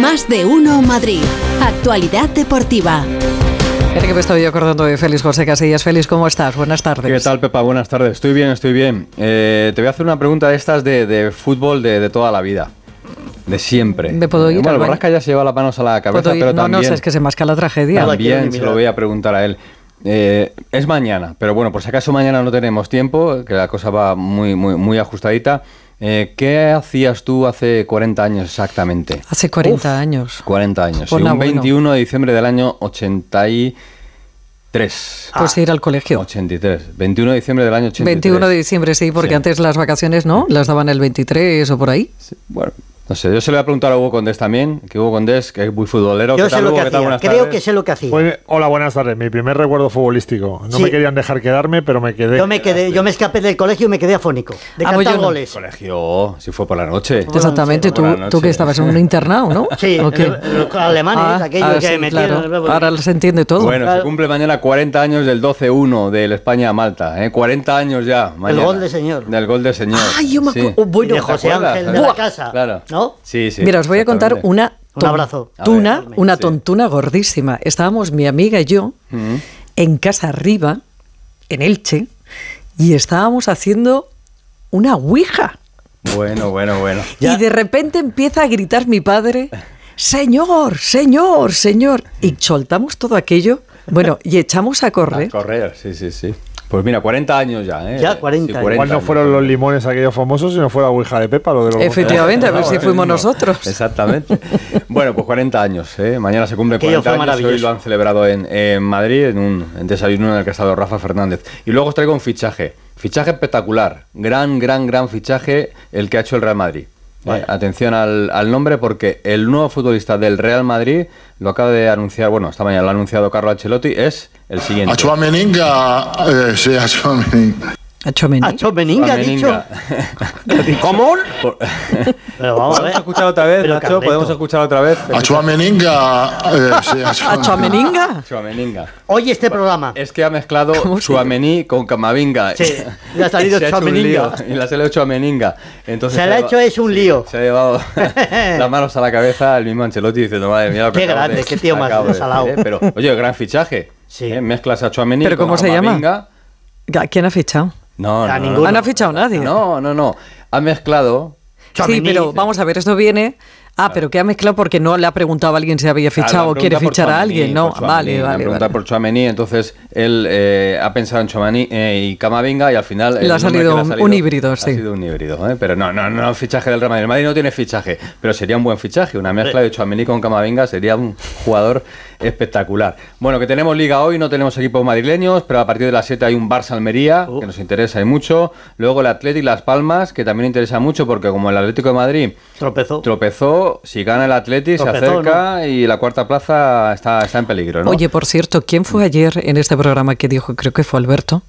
Más de uno Madrid. Actualidad deportiva. Mira que me estoy acordando de Félix José Casillas. Félix, ¿cómo estás? Buenas tardes. ¿Qué tal, Pepa? Buenas tardes. Estoy bien, estoy bien. Eh, te voy a hacer una pregunta de estas de, de fútbol de, de toda la vida. De siempre. ¿Me puedo ir Bueno, al baño? Borrasca ya se lleva las manos a la cabeza, pero no, también, no, sé, es que se masca la tragedia. También se lo voy a preguntar a él. Eh, es mañana, pero bueno, por si acaso mañana no tenemos tiempo, que la cosa va muy, muy, muy ajustadita. Eh, ¿Qué hacías tú hace 40 años exactamente? Hace 40 años. 40 años. Pues sí, un bueno. 21 de diciembre del año 83. Pues ir al colegio. 83. 21 de diciembre del año 83. 21 de diciembre, sí, porque Sí. antes las vacaciones, ¿no? Las daban el 23 o por ahí. Sí, Bueno, no sé, yo se le voy a preguntar a Hugo Condés también, que Hugo Condés, que es muy futbolero. Yo ¿Qué sé tal, lo Hugo? que hacía. Creo tardes. que sé lo que hacía. Pues, hola, buenas tardes. Mi primer recuerdo futbolístico. No Sí. me querían dejar quedarme, pero me quedé. Yo me quedé, yo me escapé del colegio y me quedé afónico. De Ah, pues cantar yo no. goles. Colegio, si fue por la noche. Exactamente, tú, noche. tú que estabas en un internado, ¿no? Sí, ¿O qué? el- los alemanes, aquellos que sí, metían- claro. Ahora se entiende todo. Bueno, se cumple mañana 40 años del 12-1 del España-Malta. ¿eh? 40 años ya. Mañana. gol de señor. Del gol de señor. Ay, yo me Sí. acu- oh, bueno. de José. Ángel de la Casa. Claro. ¿No? Sí, sí. Mira, os voy a contar una Un abrazo. tontuna, A ver, una sí. tontuna gordísima. Estábamos mi amiga y yo en casa arriba, en Elche, y estábamos haciendo una ouija. Bueno, bueno, bueno. Y de repente empieza a gritar mi padre, Señor, señor, señor. Y soltamos todo aquello, bueno, y echamos a A correr. correr, sí, sí, sí. Pues mira, 40 años ya, ¿eh? Ya, 40 años. Igual no años. fueron los limones aquellos famosos, sino fue la Ouija de Pepa, lo de los Efectivamente, a ver si fuimos nosotros. Exactamente. Bueno, pues 40 años, ¿eh? Mañana se cumple Aquello 40 fue años. Hoy lo han celebrado en, en Madrid, en un en desayuno en el que ha estado Rafa Fernández. Y luego os traigo un fichaje. Fichaje espectacular. Gran, gran, gran fichaje el que ha hecho el Real Madrid. ¿Eh? Atención al, al nombre porque el nuevo futbolista del Real Madrid lo acaba de anunciar, bueno, esta mañana lo ha anunciado Carlo Ancelotti, es el siguiente. Eh, sí, a Chuameninga. A Tchouaméni. A Chomeninga, ha dicho. Meninga. ¿Cómo? Pero vamos a ver. ¿Podemos escuchar otra vez, Pero Nacho? ¿Podemos escuchar otra vez? A Chuameninga, eh, sí, a ¿A Chuameninga. Chuameninga. Oye, este programa. Es que ha mezclado ¿Cómo se Chuamení con Camavinga. Sí, le ha salido Y se hecho un Tchouaméninga. lío, Y le ha salido Chuameninga. Entonces Se le ha hecho es un lío. Se ha llevado las manos a la cabeza el mismo Ancelotti diciendo, madre mía, lo que Qué grande, de- qué tío más salado. ¿eh? Pero, oye, gran fichaje. Sí. ¿eh? Mezclas a Chuamení ¿Pero con cómo se llama? Camavinga. ¿A ¿Quién ha fichado? No, A no, ninguno. Ah, no ha fichado nadie. No, no, no. Ha mezclado... Sí, pero vamos a ver, esto viene. Ah, pero que ha mezclado porque no le ha preguntado a alguien si había Claro, fichado o quiere fichar a alguien, ¿no? Tchouaméni, Vale, la vale. pregunta vale. por Chuamení, entonces él eh, ha pensado en Chuamení eh, y Camavinga y al final... Le ha salido un- un híbrido, ha sí. sido un híbrido, ¿eh? pero no, no, no fichaje del Real Madrid. El Madrid no tiene fichaje, pero sería un buen fichaje. Una mezcla de Chuamení con Camavinga sería un jugador espectacular. Bueno, que tenemos liga hoy, no tenemos equipos madrileños, pero a partir de las 7 hay un Barça-Almería, que nos interesa y mucho. Luego el Atlético y Las Palmas, que también interesa mucho porque como el Atlético de Madrid Tropezó. tropezó, si gana el Atlético se acerca y la cuarta plaza está, está en peligro, ¿no? Oye, por cierto, ¿quién fue ayer en este programa que dijo, creo que fue Alberto,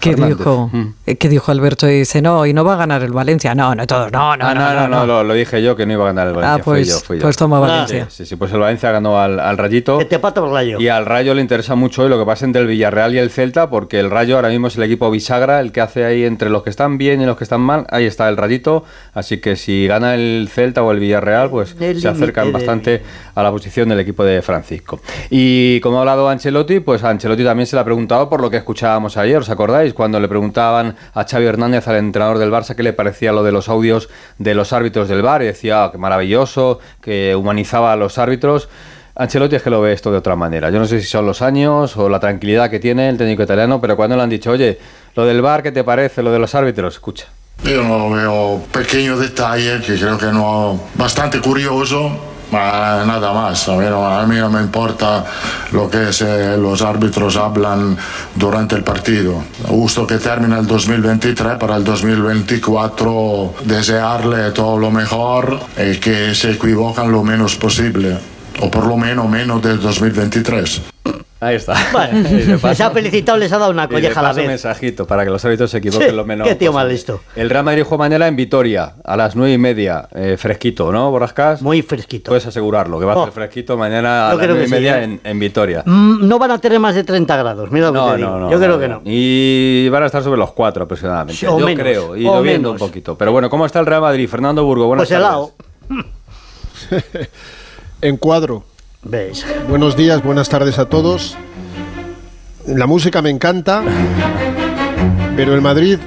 que Fernández. dijo, Mm. eh, que dijo Alberto y dice, no, y no va a ganar el Valencia. No, no todos, no, no, Ah, no, no, no. Lo, lo dije yo que no iba a ganar el Valencia. Ah, pues, fui yo, fui yo. pues toma Ah. Valencia. Sí, sí, pues el Valencia ganó al, al Rayito. Que te pato por rayo. Y al Rayo le interesa mucho hoy lo que pasa entre el Villarreal y el Celta, porque el Rayo ahora mismo es el equipo bisagra, el que hace ahí entre los que están bien y los que están mal. Ahí está el Rayito. Así que si gana el Celta o el Villarreal, pues El se acercan bastante a la posición del equipo de Francisco. Y como ha hablado Ancelotti, pues a Ancelotti también se le ha preguntado por lo que escuchábamos ayer, ¿os acordáis? Cuando le preguntaban a Xavi Hernández, al entrenador del Barça, qué le parecía lo de los audios de los árbitros del VAR. Y decía, "Ah, que maravilloso, que humanizaba a los árbitros. Ancelotti es que lo ve esto de otra manera. Yo no sé si son los años o la tranquilidad que tiene el técnico italiano, pero cuando le han dicho, oye, lo del VAR, ¿qué te parece? Lo de los árbitros, escucha. Io no veo pequeños detalles que creo que no, bastante curioso, ma nada más. A mí no, a mí no me importa lo que eh, los árbitros hablan durante el partido. Justo que termina el 2023 para el 2024 desearle todo lo mejor y que se equivocan lo menos posible, o por lo menos menos del 2023. Ahí está. Bueno, les ha felicitado, les ha dado una colleja a la vez. mensajito para que los árbitros se equivoquen Sí, lo menos. qué tío posible. mal listo. El Real Madrid juega mañana en Vitoria, a las nueve y media. eh, fresquito, ¿no, Borrascas? Muy fresquito. Puedes asegurarlo, que va a Oh. ser fresquito mañana a Yo las nueve y que sí, media ¿eh? en, en Vitoria. Mm, no van a tener más de 30 grados, mira lo que No, te digo. no, no. Yo creo no, que no. Y van a estar sobre los cuatro aproximadamente. Sí, o Yo menos, creo, y o lloviendo un poquito. Pero bueno, ¿cómo está el Real Madrid? Fernando Burgo, buenas Pues helado. tardes. Encuadro. Buenos días, buenas tardes a todos. La música me encanta, pero el Madrid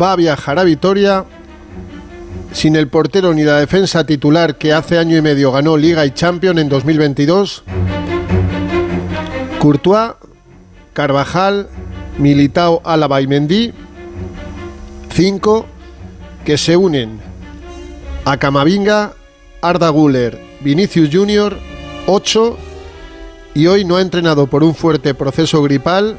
va a viajar a Vitoria sin el portero ni la defensa titular que hace año y medio ganó Liga y Champion en 2022. Courtois, Carvajal, Militao, Álava y Mendy. Cinco que se unen a Camavinga, Arda Güler, Vinicius Junior. Ocho y hoy no ha entrenado por un fuerte proceso gripal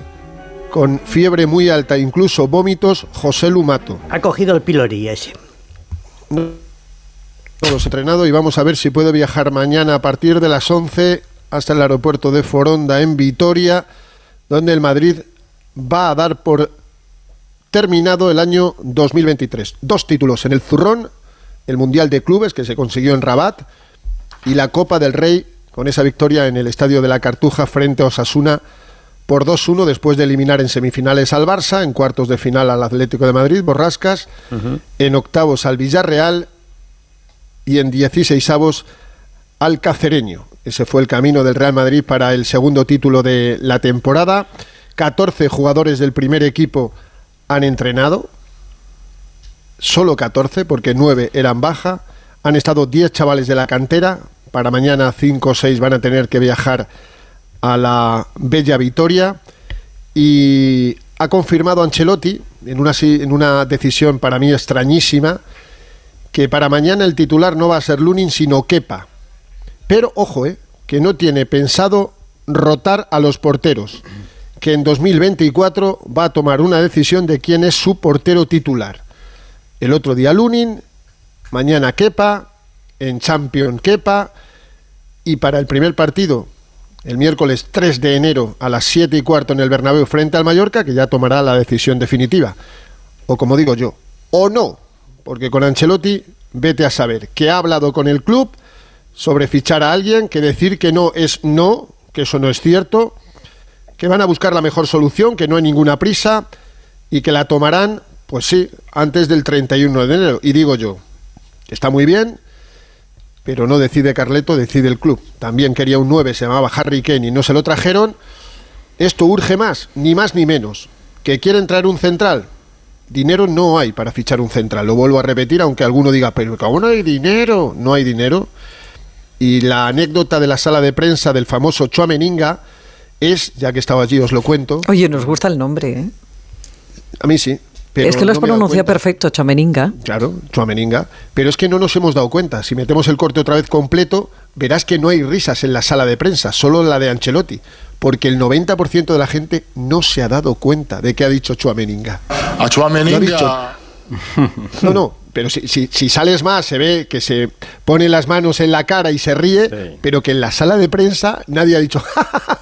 con fiebre muy alta, incluso vómitos, José Lumato. Ha cogido el pilori ese. Todos entrenado y vamos a ver si puede viajar mañana a partir de las 11 hasta el aeropuerto de Foronda en Vitoria, donde el Madrid va a dar por terminado el año 2023. Dos títulos en el Zurrón, el Mundial de Clubes que se consiguió en Rabat y la Copa del Rey con esa victoria en el Estadio de la Cartuja frente a Osasuna por 2-1 después de eliminar en semifinales al Barça, en cuartos de final al Atlético de Madrid, Borrascas, en octavos al Villarreal y en 16 avos al Cacereño. Ese fue el camino del Real Madrid para el segundo título de la temporada. 14 jugadores del primer equipo han entrenado, solo 14 porque 9 eran baja. Han estado 10 chavales de la cantera, para mañana 5 o 6 van a tener que viajar a la Bella Vitoria y ha confirmado Ancelotti en una, en una decisión para mí extrañísima que para mañana el titular no va a ser Lunin sino Kepa. Pero ojo, eh, que no tiene pensado rotar a los porteros, que en 2024 va a tomar una decisión de quién es su portero titular. El otro día Lunin, mañana Kepa, en Champion Kepa y para el primer partido el miércoles 3 de enero a las 7 y cuarto en el Bernabéu frente al Mallorca, que ya tomará la decisión definitiva. O como digo yo, o no, porque con Ancelotti vete a saber que ha hablado con el club sobre fichar a alguien, que decir que no es no, que eso no es cierto, que van a buscar la mejor solución, que no hay ninguna prisa y que la tomarán, pues sí, antes del 31 de enero. Y digo yo, está muy bien, pero no decide Carleto, decide el club. También quería un 9, se llamaba Harry Kane y no se lo trajeron. Esto urge más, ni más ni menos. ¿Que quieren traer un central? Dinero no hay para fichar un central, lo vuelvo a repetir, aunque alguno diga, pero ¿cómo no hay dinero? No hay dinero. Y la anécdota de la sala de prensa del famoso Chuameninga es, ya que estaba allí os lo cuento. Oye, nos gusta el nombre, ¿eh? A mí sí. Pero es que lo has no pronunciado perfecto, Chameninga. Claro, Chuameninga. Pero es que no nos hemos dado cuenta. Si metemos el corte otra vez completo, verás que no hay risas en la sala de prensa, solo la de Ancelotti. Porque el 90% de la gente no se ha dado cuenta de que ha dicho Chuameninga. A dicho. No, no, pero si, si- si sales más se ve que se pone las manos en la cara y se ríe, Sí. pero que en la sala de prensa nadie ha dicho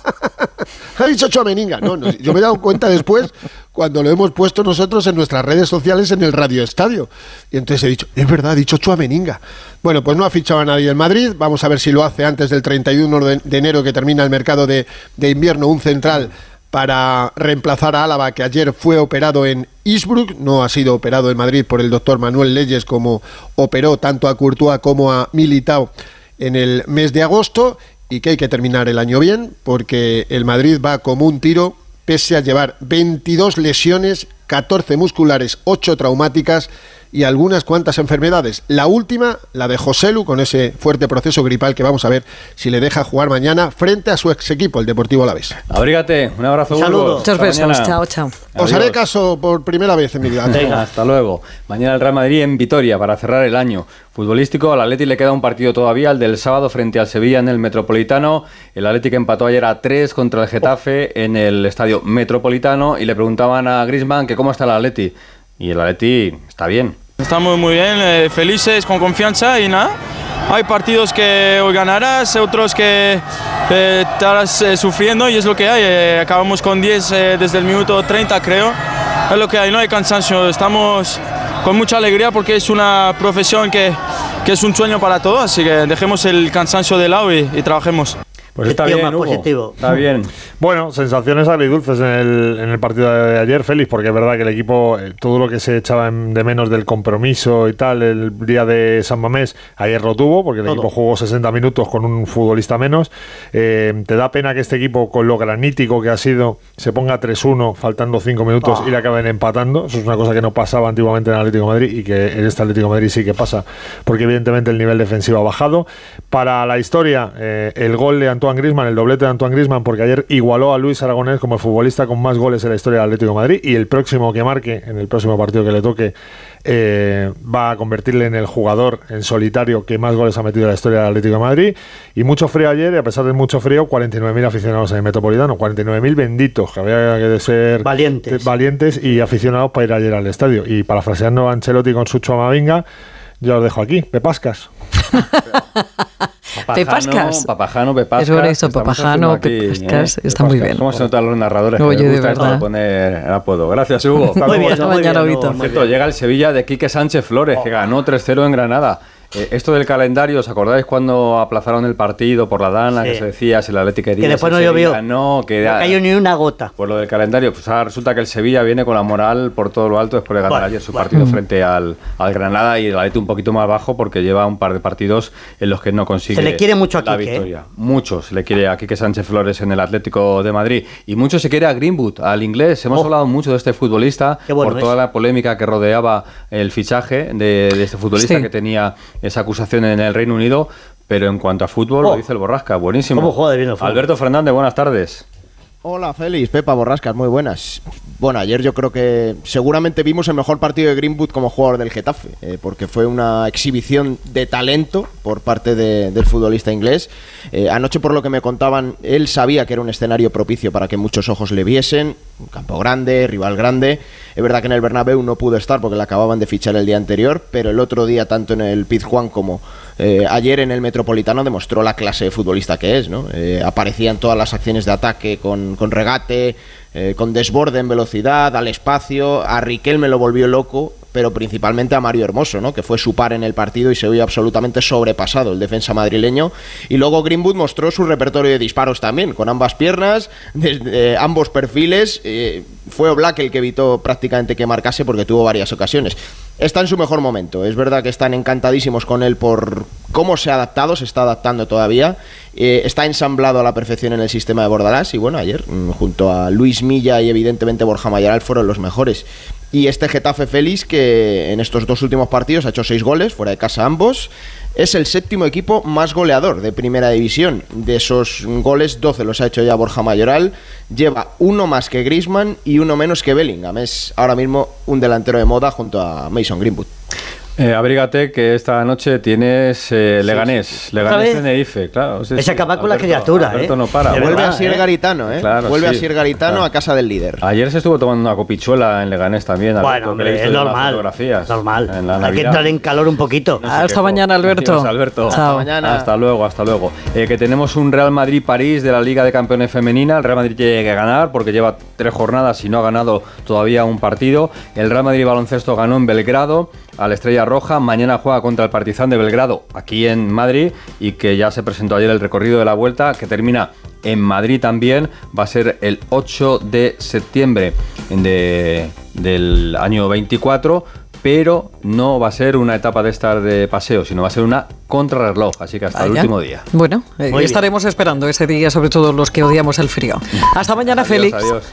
ha dicho Chuameninga. No, no, yo me he dado cuenta después cuando lo hemos puesto nosotros en nuestras redes sociales en el Radio Estadio. Y entonces he dicho, es verdad, ha dicho Chuameninga. Bueno, pues no ha fichado a nadie en Madrid. Vamos a ver si lo hace antes del 31 de, de enero que termina el mercado de, de invierno, un central para reemplazar a Álava, que ayer fue operado en Innsbruck, no ha sido operado en Madrid por el doctor Manuel Leyes como operó tanto a Courtois como a Militao en el mes de agosto y que hay que terminar el año bien porque el Madrid va como un tiro pese a llevar 22 lesiones, 14 musculares, 8 traumáticas y algunas cuantas enfermedades. La última, la de Joselu, con ese fuerte proceso gripal que vamos a ver si le deja jugar mañana frente a su ex equipo, el Deportivo Alavés. Abrígate, un abrazo. Un saludo. Burgos. Muchos Hasta besos. mañana. Chao, chao. Os haré caso por primera vez en mi vida. Venga, hasta luego. Mañana el Real Madrid en Vitoria para cerrar el año. Futbolístico, al Atleti le queda un partido todavía, el del sábado frente al Sevilla en el Metropolitano. El Atlético empató ayer a 3 contra el Getafe en el estadio Metropolitano y le preguntaban a Griezmann que cómo está el Atleti. Y el Atleti está bien. Estamos muy bien, eh, felices, con confianza y nada. Hay partidos que hoy ganarás, otros que eh, estarás eh, sufriendo y es lo que hay. Eh, acabamos con 10 eh, desde el minuto 30 creo. Es lo que hay, no hay cansancio. Estamos con mucha alegría porque es una profesión que, es un sueño para todos, así que dejemos el cansancio de lado y trabajemos. Pues está bien, más Hugo. positivo. Está bien. Bueno, sensaciones agridulces en el, en el partido de ayer, Félix, porque es verdad que el equipo, eh, todo lo que se echaba en- de menos del compromiso y tal, el día de San Mamés, ayer lo tuvo, porque el Todo. equipo jugó 60 minutos con un futbolista menos. Eh, ¿Te da pena que este equipo, con lo granítico que ha sido, se ponga 3-1, faltando 5 minutos y le acaben empatando? Eso es una cosa que no pasaba antiguamente en el Atlético de Madrid y que en este Atlético de Madrid sí que pasa, porque evidentemente el nivel defensivo ha bajado. Para la historia, eh, el gol de Antoine Grisman, el doblete de Antoine Grisman, porque ayer igualó a Luis Aragonés como el futbolista con más goles en la historia del Atlético de Madrid y el próximo que marque, en el próximo partido que le toque, eh, va a convertirle en el jugador en solitario que más goles ha metido en la historia del Atlético de Madrid. Y mucho frío ayer, y a pesar de mucho frío, 49.000 aficionados en el Metropolitano, 49.000 benditos, que había que ser Valientes. valientes y aficionados para ir ayer al estadio. Y parafraseando a Ancelotti con su Chuamavinga, yo os dejo aquí, Pepascas. Pepascas. Papajano, Pepascas. Es bonito, estamos Papajano, aquí, Pepascas, ¿eh? está muy bien. ¿Cómo se notan los narradores? Oye, que les de gusta verdad. poner el apodo. Gracias, Hugo. Muy bien, Hasta mañana, Por bien. llega el Sevilla de Quique Sánchez Flores, que ganó 3-0 en Granada. Eh, esto del calendario, ¿os acordáis cuando aplazaron el partido por la Dana? Sí. Que se decía si el Atlético quería. Que después no llovió. No, que No cayó ni una gota. Pues lo del calendario, pues ahora resulta que el Sevilla viene con la moral por todo lo alto después de ganar Bueno, ayer su bueno. partido frente al, al Granada y el Atlético un poquito más bajo porque lleva un par de partidos en los que no consigue Se le quiere mucho a la Quique, ¿eh? victoria. Mucho se le quiere a Quique Sánchez Flores en el Atlético de Madrid y mucho se quiere a Greenwood, al inglés. Hemos Oh. hablado mucho de este futbolista bueno por toda es. la polémica que rodeaba el fichaje de, de este futbolista Sí. que tenía esa acusación en el Reino Unido. Pero en cuanto a fútbol, Oh. lo dice el Borrasca, buenísimo. ¿Cómo juega de bien el fútbol? Alberto Fernández, buenas tardes. Hola Félix, Pepa Borrascas, muy buenas. Bueno, ayer yo creo que seguramente vimos el mejor partido de Greenwood como jugador del Getafe, eh, porque fue una exhibición de talento por parte de- del futbolista inglés. Eh, anoche, por lo que me contaban, él sabía que era un escenario propicio para que muchos ojos le viesen, un campo grande, rival grande. Es verdad que en el Bernabéu no pudo estar porque le acababan de fichar el día anterior, pero el otro día, tanto en el Pizjuán como eh, ayer en el Metropolitano, demostró la clase de futbolista que es. ¿no? Eh, aparecían todas las acciones de ataque con, regate, eh, con desborde en velocidad, al espacio. A Riquel me lo volvió loco, pero principalmente a Mario Hermoso, ¿no? que fue su par en el partido y se vio absolutamente sobrepasado el defensa madrileño. Y luego Greenwood mostró su repertorio de disparos también, con ambas piernas, desde eh, ambos perfiles. fue Oblak el que evitó prácticamente que marcase porque tuvo varias ocasiones. Está en su mejor momento. Es verdad que están encantadísimos con él por cómo se ha adaptado, se está adaptando todavía. Eh, está ensamblado a la perfección en el sistema de Bordalás. Y bueno, ayer, mm, junto a Luis Milla y evidentemente Borja Mayoral, fueron los mejores. Y este Getafe Félix, que en estos dos últimos partidos ha hecho seis goles, fuera de casa ambos, es el séptimo equipo más goleador de primera división. De esos goles, 12 los ha hecho ya Borja Mayoral. Lleva uno más que Grisman y uno menos que Bellingham. Es ahora mismo un delantero de moda junto a Mason Greenwood. Eh, abrígate que esta noche tienes eh, Leganés, Leganés vez? Tenerife, claro. sí, sí. acaba con la criatura, Alberto ¿eh? no para. Vuelve verdad, a ¿eh? Garitano, ¿eh? Claro, Vuelve sí. a Sir Garitano Claro. a casa del líder. Ayer se estuvo tomando una copichuela en Leganés también. Alberto, Bueno, hombre, es normal. fotografías, Normal. en la Hay que entrar en calor un poquito. No se Hasta quejó. mañana, Alberto. Adiós, Alberto. Chao. mañana. Hasta luego, hasta luego. Eh, que tenemos un Real Madrid-París de la Liga de Campeones Femenina. El Real Madrid tiene que ganar porque lleva tres jornadas y no ha ganado todavía un partido. El Real Madrid Baloncesto ganó en Belgrado a la Estrella Roja. Mañana juega contra el Partizan de Belgrado aquí en Madrid y que ya se presentó ayer el recorrido de la vuelta que termina en Madrid también. Va a ser el 8 de septiembre de- del año 24 pero no va a ser una etapa de estar de paseo, sino va a ser una contrarreloj, así que hasta el último día. Bueno, eh, estaremos esperando ese día, sobre todo los que odiamos el frío. Hasta mañana, Adiós, Félix. adiós.